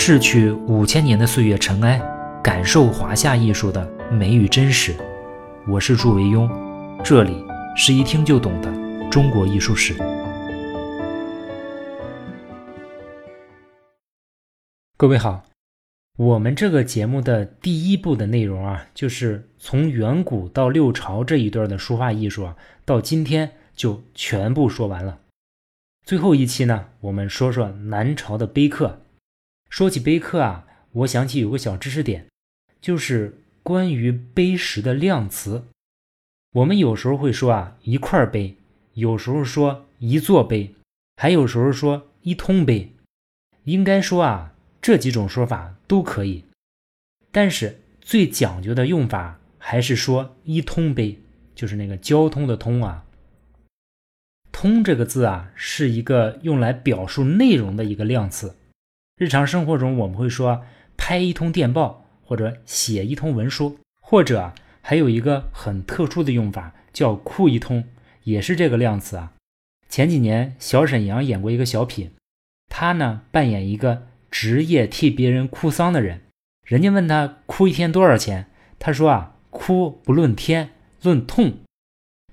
逝去五千年的岁月尘埃，感受华夏艺术的美与真实。我是祝维庸，这里是一听就懂的中国艺术史。各位好，我们这个节目的第一部的内容啊，就是从远古到六朝这一段的书画艺术啊，到今天就全部说完了。最后一期呢，我们说说南朝的碑刻。说起碑刻啊，我想起有个小知识点，就是关于碑石的量词。我们有时候会说啊一块碑，有时候说一座碑，还有时候说一通碑。应该说啊。这几种说法都可以，但是最讲究的用法还是说“一通碑”，就是那个交通的“通”啊。“通”这个字啊，是一个用来表述内容的一个量词。日常生活中，我们会说拍一通电报，或者写一通文书，或者还有一个很特殊的用法叫“哭一通”，也是这个量词啊。前几年，小沈阳演过一个小品，他呢扮演一个。职业替别人哭丧的人，人家问他哭一天多少钱，他说啊，哭不论天，论痛。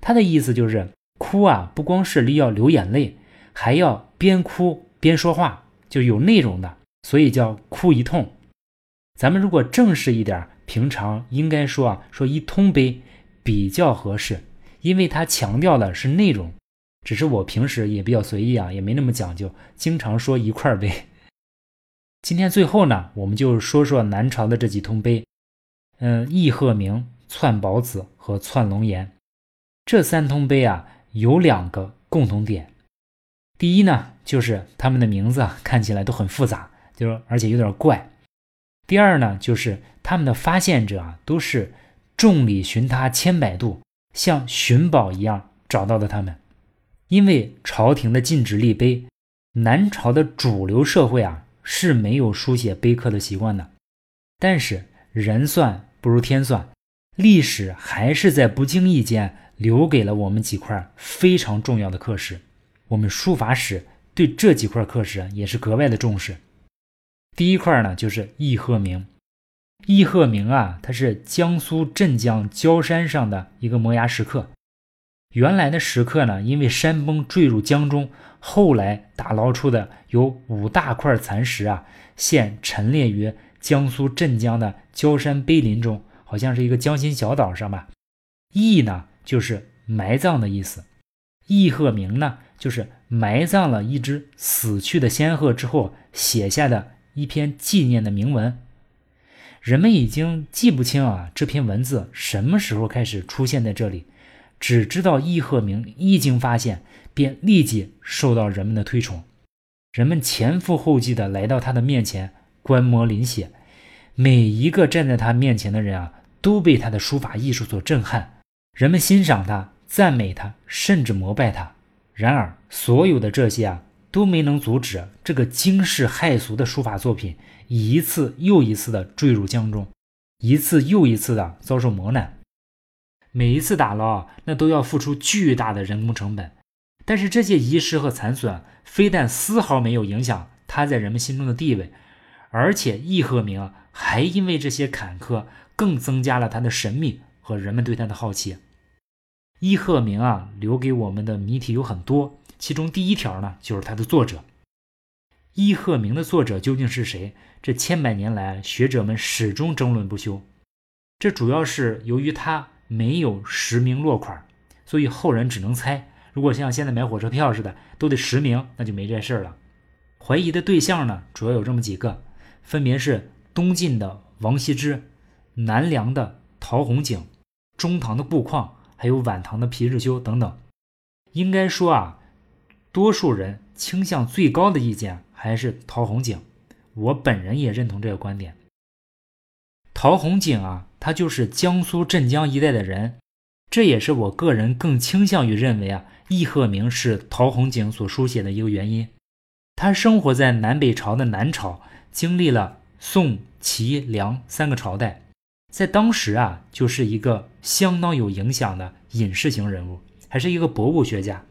他的意思就是哭啊，不光是要流眼泪，还要边哭边说话，就有内容的，所以叫哭一通。咱们如果正式一点，平常应该说啊，说一通碑比较合适，因为它强调的是内容。只是我平时也比较随意啊，也没那么讲究，经常说一块碑。今天最后呢，我们就说说南朝的这几通碑，嗯，义鹤鸣、窜宝子和窜龙岩这三通碑啊，有两个共同点。第一呢，就是他们的名字啊，看起来都很复杂，就是而且有点怪。第二呢，就是他们的发现者啊，都是众里寻他千百度，像寻宝一样找到的他们。因为朝廷的禁止立碑，南朝的主流社会啊。是没有书写碑刻的习惯的，但是人算不如天算，历史还是在不经意间留给了我们几块非常重要的刻石。我们书法史对这几块刻石也是格外的重视。第一块呢，就是义鹤鸣。义鹤鸣啊，它是江苏镇江焦山上的一个摩崖石刻。原来的石刻呢，因为山崩坠入江中。后来打捞出的有五大块残石啊，现陈列于江苏镇江的焦山碑林中，好像是一个江心小岛上吧。义呢，就是埋葬的意思；义鹤鸣呢，就是埋葬了一只死去的仙鹤之后写下的一篇纪念的铭文。人们已经记不清啊，这篇文字什么时候开始出现在这里。只知道易鹤鸣一经发现，便立即受到人们的推崇，人们前赴后继地来到他的面前观摩临写，每一个站在他面前的人啊，都被他的书法艺术所震撼，人们欣赏他、赞美他，甚至膜拜他。然而，所有的这些啊，都没能阻止这个惊世骇俗的书法作品一次又一次的坠入江中，一次又一次的遭受磨难。每一次打捞，那都要付出巨大的人工成本，但是这些遗失和残损，非但丝毫没有影响他在人们心中的地位，而且易鹤鸣还因为这些坎坷，更增加了他的神秘和人们对他的好奇。易鹤鸣啊，留给我们的谜题有很多，其中第一条呢，就是他的作者。伊鹤鸣的作者究竟是谁？这千百年来，学者们始终争论不休。这主要是由于他。没有实名落款，所以后人只能猜。如果像现在买火车票似的，都得实名，那就没这事儿了。怀疑的对象呢，主要有这么几个，分别是东晋的王羲之、南梁的陶弘景、中唐的顾况，还有晚唐的皮日休等等。应该说啊，多数人倾向最高的意见还是陶弘景，我本人也认同这个观点。陶弘景啊。他就是江苏镇江一带的人，这也是我个人更倾向于认为啊，易鹤鸣是陶弘景所书写的一个原因。他生活在南北朝的南朝，经历了宋、齐、梁三个朝代，在当时啊，就是一个相当有影响的隐士型人物，还是一个博物学家。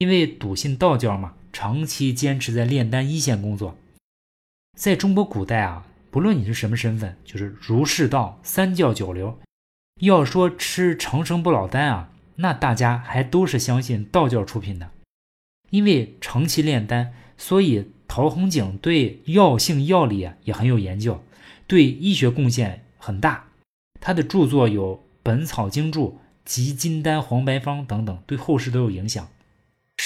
因为笃信道教嘛，长期坚持在炼丹一线工作。在中国古代啊，不论你是什么身份，就是儒释道三教九流，要说吃长生不老丹啊，那大家还都是相信道教出品的。因为长期炼丹，所以陶弘景对药性药理啊也很有研究，对医学贡献很大。他的著作有《本草经注》《集金丹黄白方》等等，对后世都有影响。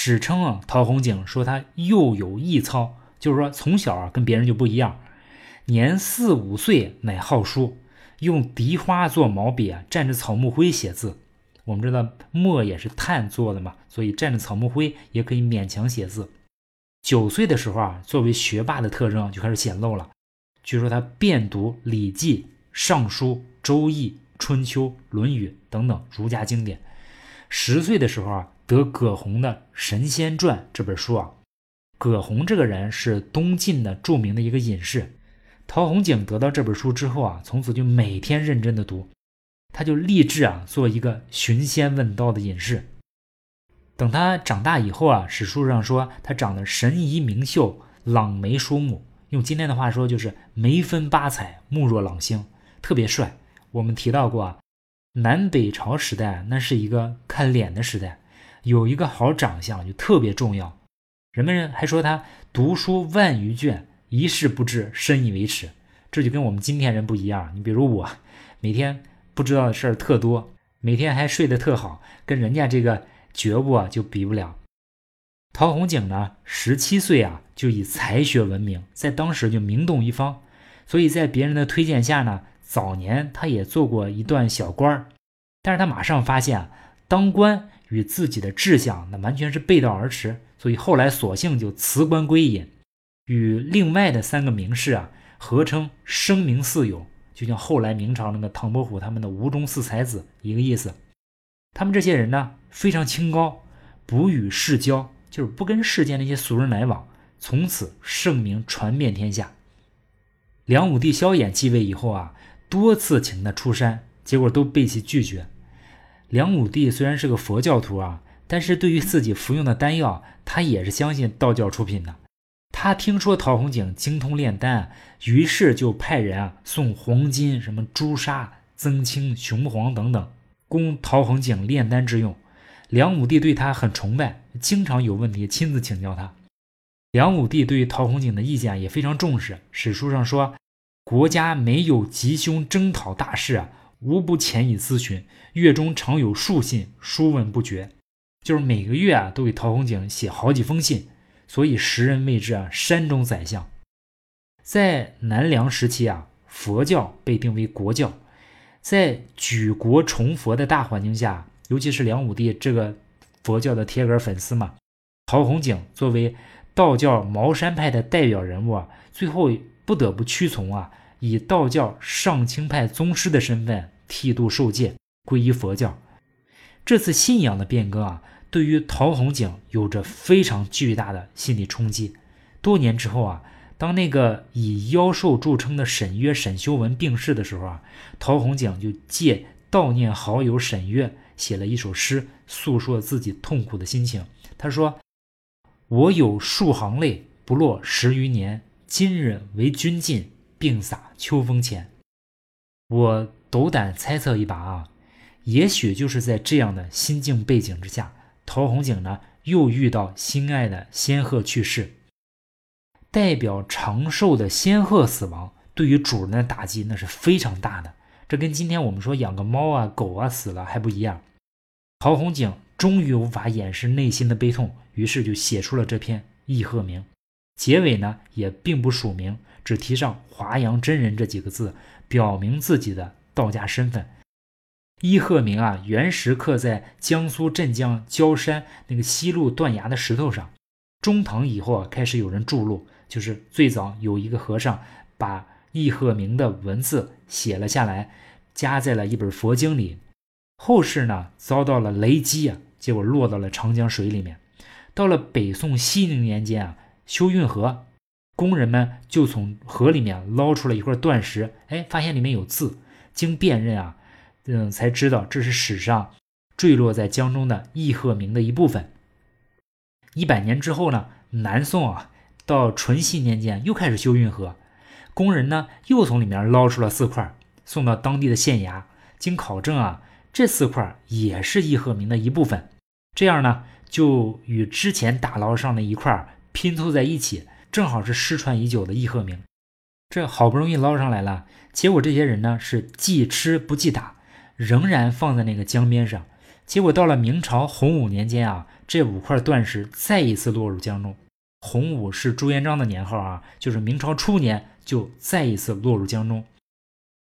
史称啊，陶弘景说他又有异操。就是说，从小啊跟别人就不一样，年四五岁乃好书，用荻花做毛笔，蘸着草木灰写字。我们知道墨也是炭做的嘛，所以蘸着草木灰也可以勉强写字。九岁的时候啊，作为学霸的特征就开始显露了。据说他遍读《礼记》《尚书》《周易》《春秋》《论语》等等儒家经典。十岁的时候啊，得葛洪的《神仙传》这本书啊。葛洪这个人是东晋的著名的一个隐士，陶弘景得到这本书之后啊，从此就每天认真的读，他就立志啊做一个寻仙问道的隐士。等他长大以后啊，史书上说他长得神仪明秀，朗眉舒目，用今天的话说就是眉分八彩，目若朗星，特别帅。我们提到过啊，南北朝时代那是一个看脸的时代，有一个好长相就特别重要。人们还说他读书万余卷，一事不知，深以为耻。这就跟我们今天人不一样。你比如我，每天不知道的事儿特多，每天还睡得特好，跟人家这个觉悟啊就比不了。陶弘景呢，十七岁啊就以才学闻名，在当时就名动一方。所以在别人的推荐下呢，早年他也做过一段小官儿，但是他马上发现啊，当官与自己的志向那完全是背道而驰。所以后来索性就辞官归隐，与另外的三个名士啊合称声名四友，就像后来明朝那个唐伯虎他们的吴中四才子一个意思。他们这些人呢非常清高，不与世交，就是不跟世间那些俗人来往，从此盛名传遍天下。梁武帝萧衍继位以后啊，多次请他出山，结果都被其拒绝。梁武帝虽然是个佛教徒啊。但是对于自己服用的丹药，他也是相信道教出品的。他听说陶弘景精通炼丹，于是就派人啊送黄金、什么朱砂、增青、雄黄等等，供陶弘景炼丹之用。梁武帝对他很崇拜，经常有问题亲自请教他。梁武帝对于陶弘景的意见也非常重视。史书上说，国家没有吉凶征讨大事啊，无不潜以咨询，月中常有数信，书问不绝。就是每个月啊，都给陶弘景写好几封信，所以时人谓之啊山中宰相。在南梁时期啊，佛教被定为国教，在举国崇佛的大环境下，尤其是梁武帝这个佛教的铁杆粉丝嘛，陶弘景作为道教茅山派的代表人物啊，最后不得不屈从啊，以道教上清派宗师的身份剃度受戒，皈依佛教。这次信仰的变更啊。对于陶弘景有着非常巨大的心理冲击。多年之后啊，当那个以妖兽著称的沈约沈修文病逝的时候啊，陶弘景就借悼念好友沈约，写了一首诗，诉说自己痛苦的心情。他说：“我有数行泪，不落十余年。今日为君尽，病洒秋风前。”我斗胆猜测一把啊，也许就是在这样的心境背景之下。陶弘景呢，又遇到心爱的仙鹤去世，代表长寿的仙鹤死亡，对于主人的打击那是非常大的。这跟今天我们说养个猫啊、狗啊死了还不一样。陶弘景终于无法掩饰内心的悲痛，于是就写出了这篇《易鹤铭》，结尾呢也并不署名，只提上“华阳真人”这几个字，表明自己的道家身份。伊鹤铭啊，原石刻在江苏镇江焦山那个西路断崖的石头上。中唐以后啊，开始有人注录，就是最早有一个和尚把伊鹤铭的文字写了下来，夹在了一本佛经里。后世呢，遭到了雷击啊，结果落到了长江水里面。到了北宋熙宁年间啊，修运河，工人们就从河里面捞出了一块断石，哎，发现里面有字，经辨认啊。嗯，才知道这是史上坠落在江中的易鹤铭的一部分。一百年之后呢，南宋啊，到淳熙年间又开始修运河，工人呢又从里面捞出了四块，送到当地的县衙。经考证啊，这四块也是易鹤鸣的一部分。这样呢，就与之前打捞上的一块拼凑在一起，正好是失传已久的易鹤鸣。这好不容易捞上来了，结果这些人呢是既吃不记打，仍然放在那个江边上。结果到了明朝洪武年间啊，这五块断石再一次落入江中。洪武是朱元璋的年号啊，就是明朝初年就再一次落入江中。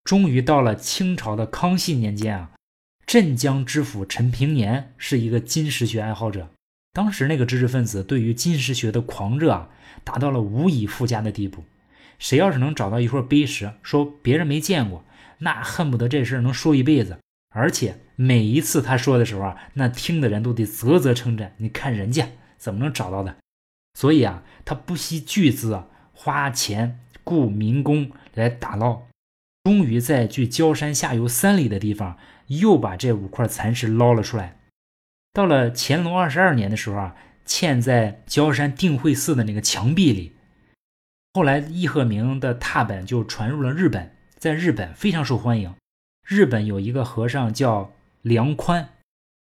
终于到了清朝的康熙年间啊，镇江知府陈平年是一个金石学爱好者。当时那个知识分子对于金石学的狂热啊，达到了无以复加的地步。谁要是能找到一块碑石，说别人没见过，那恨不得这事能说一辈子。而且每一次他说的时候啊，那听的人都得啧啧称赞。你看人家怎么能找到的？所以啊，他不惜巨资啊，花钱雇民工来打捞，终于在距焦山下游三里的地方，又把这五块残石捞了出来。到了乾隆二十二年的时候啊，嵌在焦山定慧寺的那个墙壁里。后来易鹤鸣的拓本就传入了日本，在日本非常受欢迎。日本有一个和尚叫梁宽，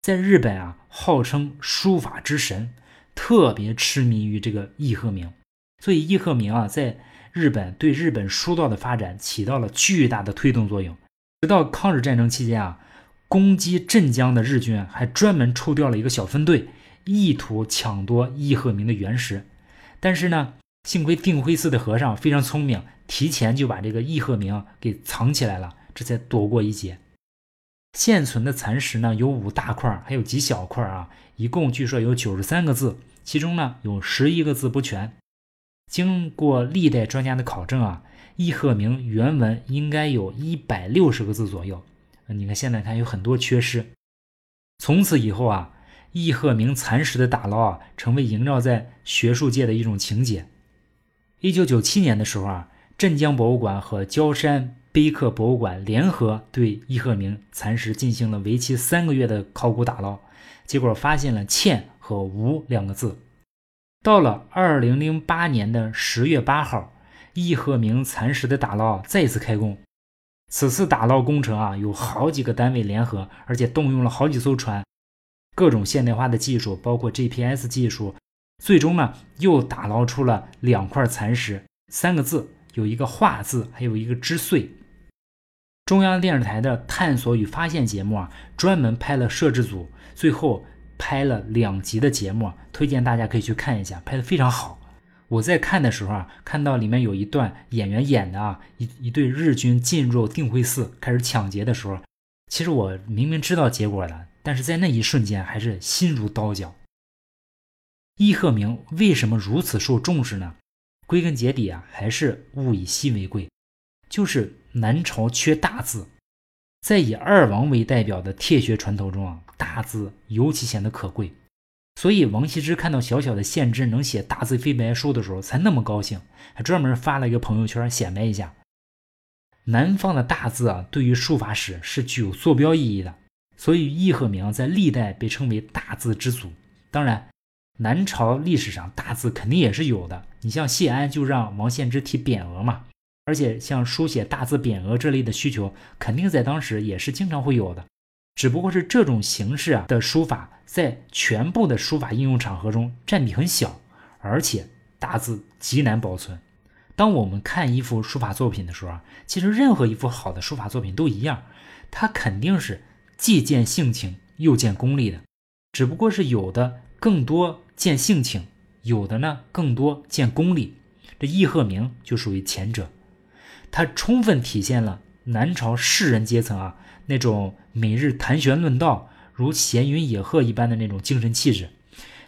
在日本啊号称书法之神，特别痴迷于这个易鹤鸣，所以易鹤鸣啊在日本对日本书道的发展起到了巨大的推动作用。直到抗日战争期间啊，攻击镇江的日军还专门抽调了一个小分队，意图抢夺易鹤鸣的原石，但是呢，幸亏定慧寺的和尚非常聪明，提前就把这个易鹤鸣给藏起来了。这才躲过一劫。现存的残石呢，有五大块，还有几小块啊，一共据说有九十三个字，其中呢有十一个字不全。经过历代专家的考证啊，易鹤鸣原文应该有一百六十个字左右。你看现在看有很多缺失。从此以后啊，易鹤鸣残石的打捞啊，成为萦绕在学术界的一种情节。一九九七年的时候啊，镇江博物馆和焦山。碑刻博物馆联合对易鹤鸣残石进行了为期三个月的考古打捞，结果发现了“欠”和“无”两个字。到了二零零八年的十月八号，易鹤鸣残石的打捞再次开工。此次打捞工程啊，有好几个单位联合，而且动用了好几艘船，各种现代化的技术，包括 GPS 技术，最终呢又打捞出了两块残石，三个字，有一个“画”字，还有一个“之岁”。中央电视台的探索与发现节目啊，专门拍了摄制组，最后拍了两集的节目，推荐大家可以去看一下，拍的非常好。我在看的时候啊，看到里面有一段演员演的啊，一一对日军进入定慧寺开始抢劫的时候，其实我明明知道结果的，但是在那一瞬间还是心如刀绞。易鹤鸣为什么如此受重视呢？归根结底啊，还是物以稀为贵。就是南朝缺大字，在以二王为代表的帖学传统中啊，大字尤其显得可贵。所以王羲之看到小小的县志能写大字飞白书的时候，才那么高兴，还专门发了一个朋友圈显摆一下。南方的大字啊，对于书法史是具有坐标意义的。所以易鹤鸣在历代被称为大字之祖。当然，南朝历史上大字肯定也是有的。你像谢安就让王献之题匾额嘛。而且像书写大字匾额这类的需求，肯定在当时也是经常会有的，只不过是这种形式啊的书法在全部的书法应用场合中占比很小，而且大字极难保存。当我们看一幅书法作品的时候啊，其实任何一幅好的书法作品都一样，它肯定是既见性情又见功力的，只不过是有的更多见性情，有的呢更多见功力。这易鹤鸣就属于前者。它充分体现了南朝士人阶层啊那种每日谈玄论道、如闲云野鹤一般的那种精神气质。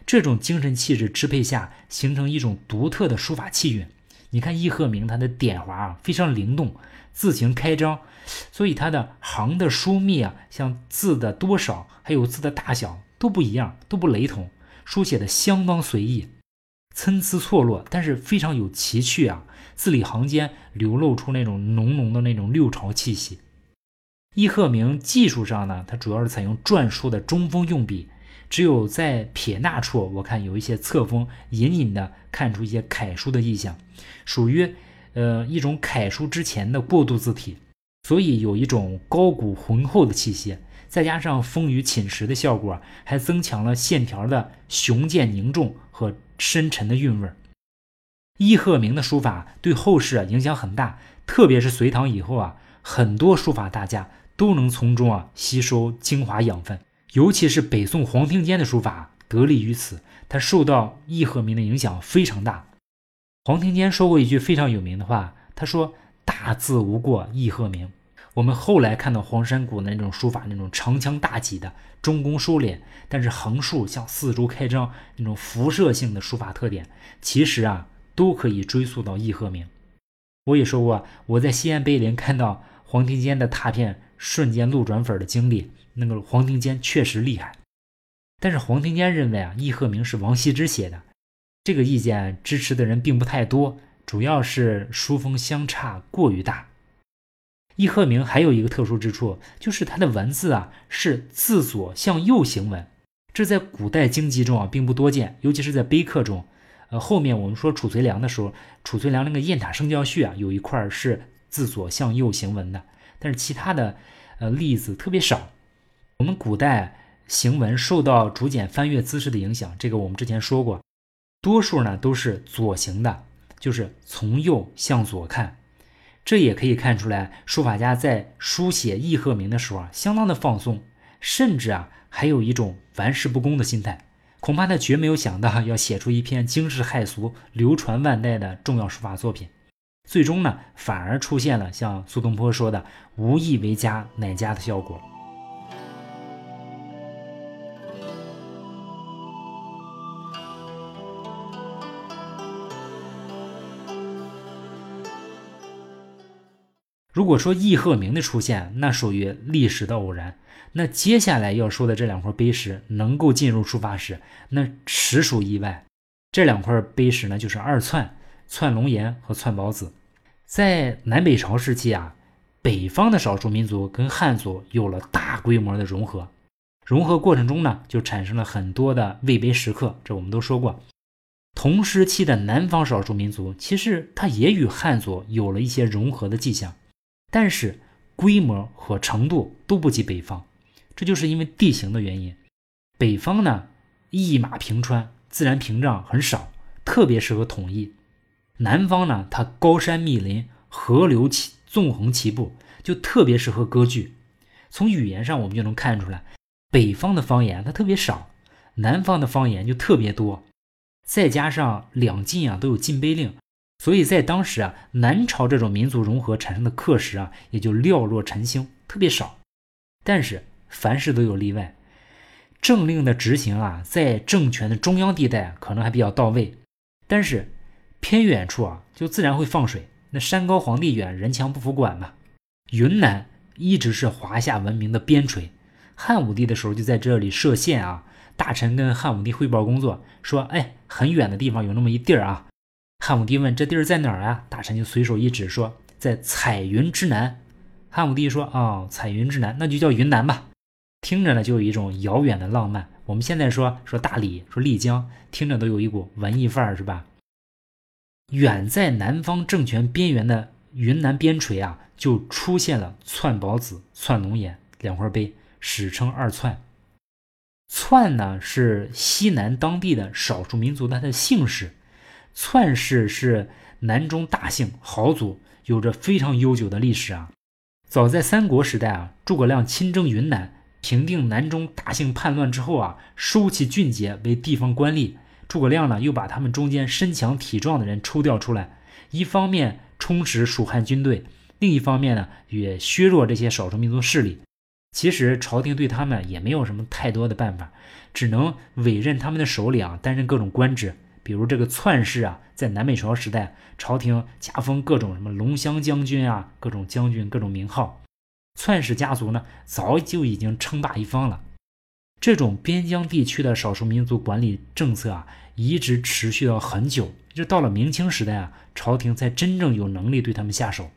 这种精神气质支配下，形成一种独特的书法气韵。你看易鹤鸣他的点划啊非常灵动，字形开张，所以他的行的疏密啊，像字的多少，还有字的大小都不一样，都不雷同，书写的相当随意。参差错落，但是非常有奇趣啊！字里行间流露出那种浓浓的那种六朝气息。伊鹤鸣技术上呢，它主要是采用篆书的中锋用笔，只有在撇捺处，我看有一些侧锋，隐隐的看出一些楷书的意象，属于呃，一种楷书之前的过渡字体，所以有一种高古浑厚的气息。再加上风雨侵蚀的效果，还增强了线条的雄健凝重和深沉的韵味伊。鹤鸣的书法对后世啊影响很大，特别是隋唐以后啊，很多书法大家都能从中啊吸收精华养分。尤其是北宋黄庭坚的书法得力于此，他受到易鹤鸣的影响非常大。黄庭坚说过一句非常有名的话，他说：“大字无过易鹤鸣。”我们后来看到黄山谷的那种书法，那种长枪大戟的中宫收敛，但是横竖向四周开张那种辐射性的书法特点，其实啊都可以追溯到易鹤鸣。我也说过，我在西安碑林看到黄庭坚的拓片瞬间路转粉的经历，那个黄庭坚确实厉害。但是黄庭坚认为啊，易鹤鸣是王羲之写的，这个意见支持的人并不太多，主要是书风相差过于大。易鹤鸣还有一个特殊之处，就是他的文字啊是自左向右行文，这在古代经籍中啊并不多见，尤其是在碑刻中。呃，后面我们说褚遂良的时候，褚遂良那个《雁塔圣教序》啊有一块是自左向右行文的，但是其他的呃例子特别少。我们古代行文受到竹简翻阅姿势的影响，这个我们之前说过，多数呢都是左行的，就是从右向左看。这也可以看出来，书法家在书写易鹤鸣的时候啊，相当的放松，甚至啊，还有一种玩世不恭的心态。恐怕他绝没有想到要写出一篇惊世骇俗、流传万代的重要书法作品。最终呢，反而出现了像苏东坡说的“无意为家乃家”的效果。如果说易鹤鸣的出现，那属于历史的偶然。那接下来要说的这两块碑石能够进入书法史，那实属意外。这两块碑石呢，就是二窜、窜龙岩和窜宝子。在南北朝时期啊，北方的少数民族跟汉族有了大规模的融合，融合过程中呢，就产生了很多的魏碑石刻，这我们都说过。同时期的南方少数民族，其实它也与汉族有了一些融合的迹象。但是规模和程度都不及北方，这就是因为地形的原因。北方呢一马平川，自然屏障很少，特别适合统一。南方呢它高山密林，河流齐纵横齐布，就特别适合割据。从语言上我们就能看出来，北方的方言它特别少，南方的方言就特别多。再加上两晋啊都有禁碑令。所以在当时啊，南朝这种民族融合产生的刻石啊，也就寥若晨星，特别少。但是凡事都有例外，政令的执行啊，在政权的中央地带可能还比较到位，但是偏远处啊，就自然会放水。那山高皇帝远，人强不服管嘛。云南一直是华夏文明的边陲，汉武帝的时候就在这里设县啊。大臣跟汉武帝汇报工作，说：“哎，很远的地方有那么一地儿啊。”汉武帝问：“这地儿在哪儿啊？”大臣就随手一指，说：“在彩云之南。”汉武帝说：“哦，彩云之南，那就叫云南吧。”听着呢，就有一种遥远的浪漫。我们现在说说大理，说丽江，听着都有一股文艺范儿，是吧？远在南方政权边缘的云南边陲啊，就出现了篡宝子、篡龙岩两块碑，史称二篡。篡呢，是西南当地的少数民族的他的姓氏。篡氏是南中大姓豪族，有着非常悠久的历史啊。早在三国时代啊，诸葛亮亲征云南，平定南中大姓叛乱之后啊，收起俊杰为地方官吏。诸葛亮呢，又把他们中间身强体壮的人抽调出来，一方面充实蜀汉军队，另一方面呢，也削弱这些少数民族势力。其实朝廷对他们也没有什么太多的办法，只能委任他们的首领担任各种官职。比如这个篡氏啊，在南北朝时代，朝廷加封各种什么龙骧将军啊，各种将军，各种名号。篡氏家族呢，早就已经称霸一方了。这种边疆地区的少数民族管理政策啊，一直持续到很久，就到了明清时代啊，朝廷才真正有能力对他们下手，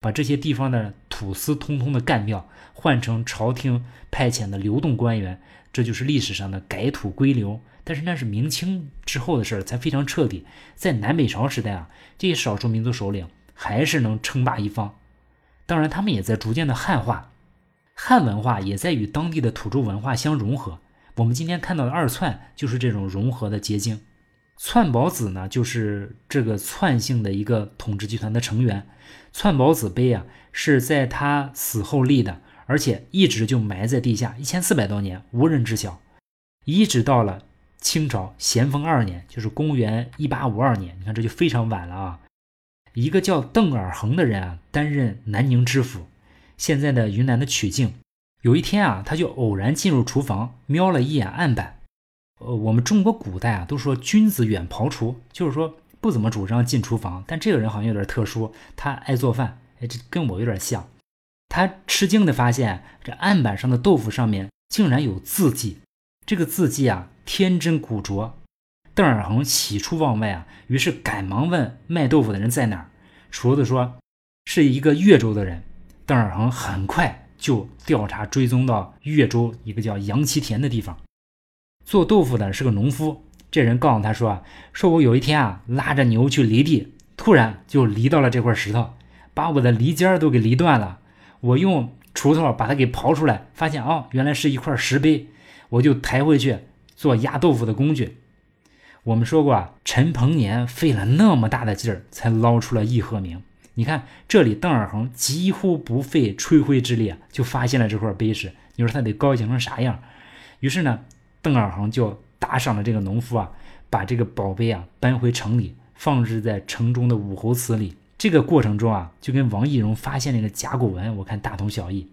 把这些地方的土司通通的干掉，换成朝廷派遣的流动官员。这就是历史上的改土归流。但是那是明清之后的事儿，才非常彻底。在南北朝时代啊，这些少数民族首领还是能称霸一方。当然，他们也在逐渐的汉化，汉文化也在与当地的土著文化相融合。我们今天看到的二窜就是这种融合的结晶。篡宝子呢，就是这个篡姓的一个统治集团的成员。篡宝子碑啊，是在他死后立的，而且一直就埋在地下，一千四百多年无人知晓，一直到了清朝咸丰二年，就是公元一八五二年。你看这就非常晚了啊！一个叫邓尔恒的人啊，担任南宁知府，现在的云南的曲靖。有一天啊，他就偶然进入厨房，瞄了一眼案板。呃，我们中国古代啊，都说君子远庖厨，就是说不怎么主张进厨房。但这个人好像有点特殊，他爱做饭，哎，这跟我有点像。他吃惊的发现，这案板上的豆腐上面竟然有字迹，这个字迹啊，天真古拙。邓尔恒喜出望外啊，于是赶忙问卖豆腐的人在哪儿。厨子说是一个越州的人。邓尔恒很快就调查追踪到越州一个叫杨其田的地方。做豆腐的是个农夫，这人告诉他说啊：“说我有一天啊，拉着牛去犁地，突然就犁到了这块石头，把我的犁尖都给犁断了。我用锄头把它给刨出来，发现哦，原来是一块石碑，我就抬回去做压豆腐的工具。”我们说过啊，陈鹏年费了那么大的劲儿才捞出了义和名。你看这里，邓尔恒几乎不费吹灰之力啊，就发现了这块碑石。你说他得高兴成啥样？于是呢。邓尔恒就打赏了这个农夫啊，把这个宝贝啊搬回城里，放置在城中的武侯祠里。这个过程中啊，就跟王懿荣发现那个甲骨文，我看大同小异。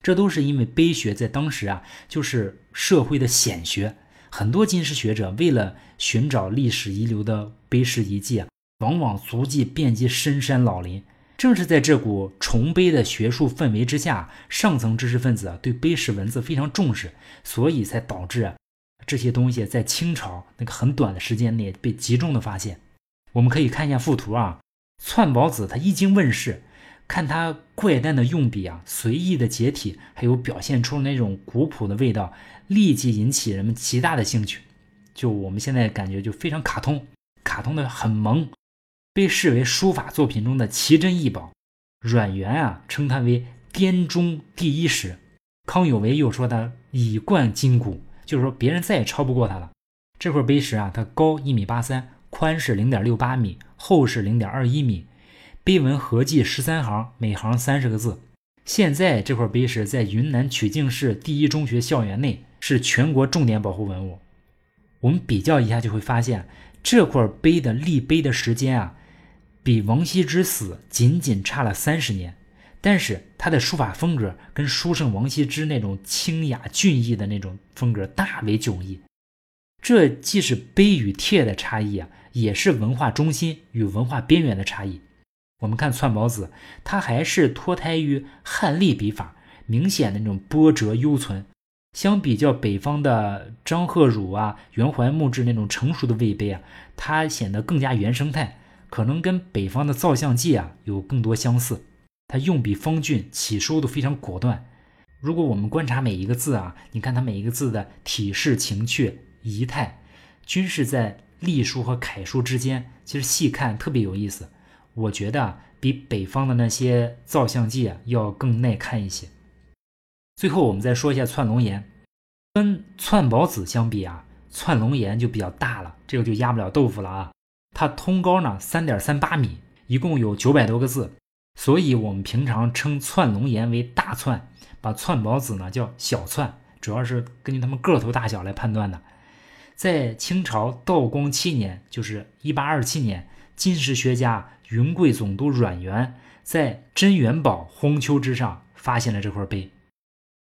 这都是因为碑学在当时啊，就是社会的显学。很多金石学者为了寻找历史遗留的碑石遗迹啊，往往足迹遍及深山老林。正是在这股崇碑的学术氛围之下，上层知识分子啊对碑石文字非常重视，所以才导致这些东西在清朝那个很短的时间内被集中的发现。我们可以看一下附图啊，篡宝子他一经问世，看他怪诞的用笔啊，随意的解体，还有表现出那种古朴的味道，立即引起人们极大的兴趣。就我们现在感觉就非常卡通，卡通的很萌。被视为书法作品中的奇珍异宝，阮元啊称它为滇中第一石，康有为又说它以冠今古，就是说别人再也超不过它了。这块碑石啊，它高一米八三，宽是零点六八米，厚是零点二一米，碑文合计十三行，每行三十个字。现在这块碑石在云南曲靖市第一中学校园内，是全国重点保护文物。我们比较一下就会发现，这块碑的立碑的时间啊。比王羲之死仅仅差了三十年，但是他的书法风格跟书圣王羲之那种清雅俊逸的那种风格大为迥异。这既是碑与帖的差异啊，也是文化中心与文化边缘的差异。我们看篡宝子，他还是脱胎于汉隶笔法，明显的那种波折犹存。相比较北方的张鹤儒啊、袁怀木之那种成熟的魏碑啊，它显得更加原生态。可能跟北方的造像记啊有更多相似，他用笔方俊，起收都非常果断。如果我们观察每一个字啊，你看他每一个字的体式、情趣、仪态，均是在隶书和楷书之间，其实细看特别有意思。我觉得啊比北方的那些造像记啊要更耐看一些。最后我们再说一下窜龙岩，跟窜宝子相比啊，窜龙岩就比较大了，这个就压不了豆腐了啊。它通高呢三点三八米，一共有九百多个字，所以我们平常称窜龙岩为大窜，把窜宝子呢叫小窜，主要是根据它们个头大小来判断的。在清朝道光七年，就是一八二七年，金石学家云贵总督阮元在真元堡荒丘之上发现了这块碑。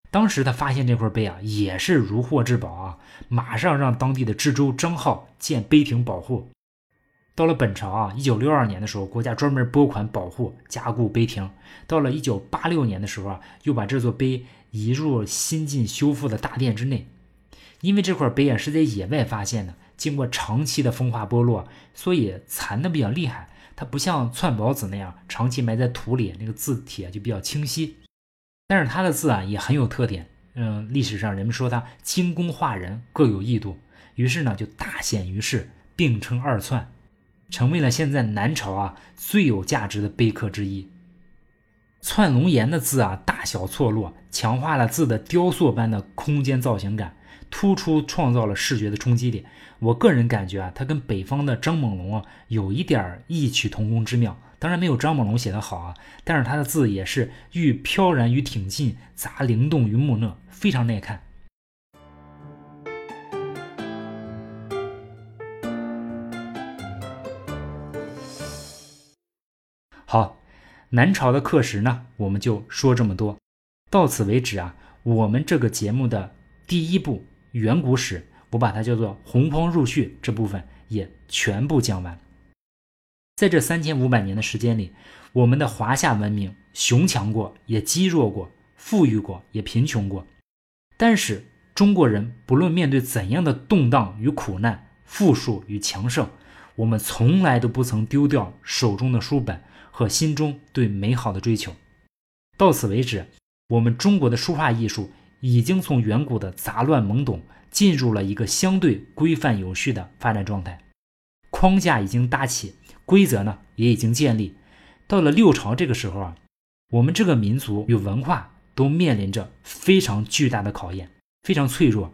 当时他发现这块碑啊，也是如获至宝啊，马上让当地的知州张浩建碑亭保护。到了本朝啊，一九六二年的时候，国家专门拨款保护加固碑亭。到了一九八六年的时候啊，又把这座碑移入新近修复的大殿之内。因为这块碑啊是在野外发现的，经过长期的风化剥落，所以残的比较厉害。它不像篡宝子那样长期埋在土里，那个字体啊就比较清晰。但是它的字啊也很有特点。嗯，历史上人们说它精工画人，各有异度，于是呢就大显于世，并称二篡。成为了现在南朝啊最有价值的碑刻之一。窜龙岩的字啊大小错落，强化了字的雕塑般的空间造型感，突出创造了视觉的冲击力。我个人感觉啊，它跟北方的张猛龙啊有一点异曲同工之妙。当然没有张猛龙写的好啊，但是他的字也是寓飘然于挺进，杂灵动于木讷，非常耐看。好，南朝的刻石呢，我们就说这么多，到此为止啊。我们这个节目的第一部远古史，我把它叫做洪荒入序，这部分也全部讲完。在这三千五百年的时间里，我们的华夏文明雄强过，也积弱过；富裕过，也贫穷过。但是中国人不论面对怎样的动荡与苦难，富庶与强盛，我们从来都不曾丢掉手中的书本和心中对美好的追求。到此为止，我们中国的书画艺术已经从远古的杂乱懵懂，进入了一个相对规范有序的发展状态，框架已经搭起。规则呢也已经建立，到了六朝这个时候啊，我们这个民族与文化都面临着非常巨大的考验，非常脆弱。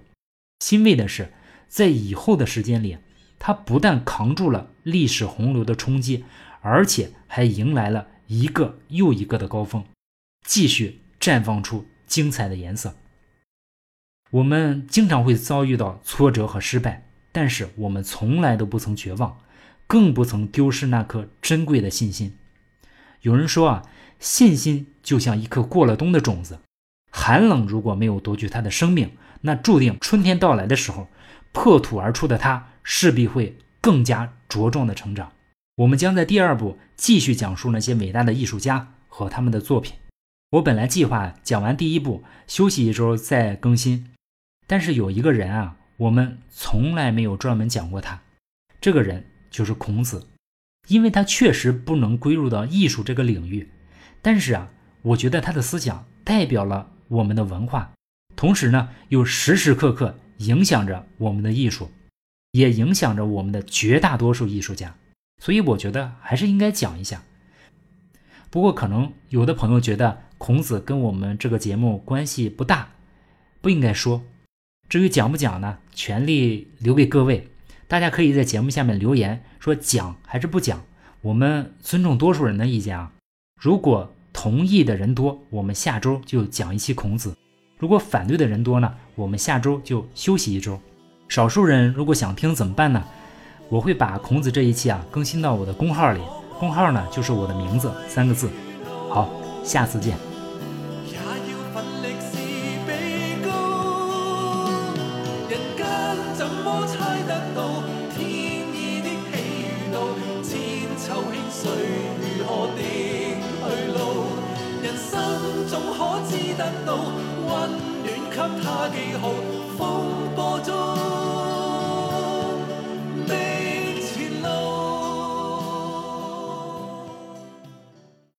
欣慰的是，在以后的时间里，它不但扛住了历史洪流的冲击，而且还迎来了一个又一个的高峰，继续绽放出精彩的颜色。我们经常会遭遇到挫折和失败，但是我们从来都不曾绝望。更不曾丢失那颗珍贵的信心。有人说啊，信心就像一颗过了冬的种子，寒冷如果没有夺去它的生命，那注定春天到来的时候，破土而出的它势必会更加茁壮的成长。我们将在第二部继续讲述那些伟大的艺术家和他们的作品。我本来计划讲完第一部，休息一周再更新，但是有一个人啊，我们从来没有专门讲过他，这个人。就是孔子，因为他确实不能归入到艺术这个领域，但是啊，我觉得他的思想代表了我们的文化，同时呢，又时时刻刻影响着我们的艺术，也影响着我们的绝大多数艺术家，所以我觉得还是应该讲一下。不过可能有的朋友觉得孔子跟我们这个节目关系不大，不应该说。至于讲不讲呢，权利留给各位。大家可以在节目下面留言说讲还是不讲，我们尊重多数人的意见啊。如果同意的人多，我们下周就讲一期孔子；如果反对的人多呢，我们下周就休息一周。少数人如果想听怎么办呢？我会把孔子这一期啊更新到我的公号里，公号呢就是我的名字三个字。好，下次见。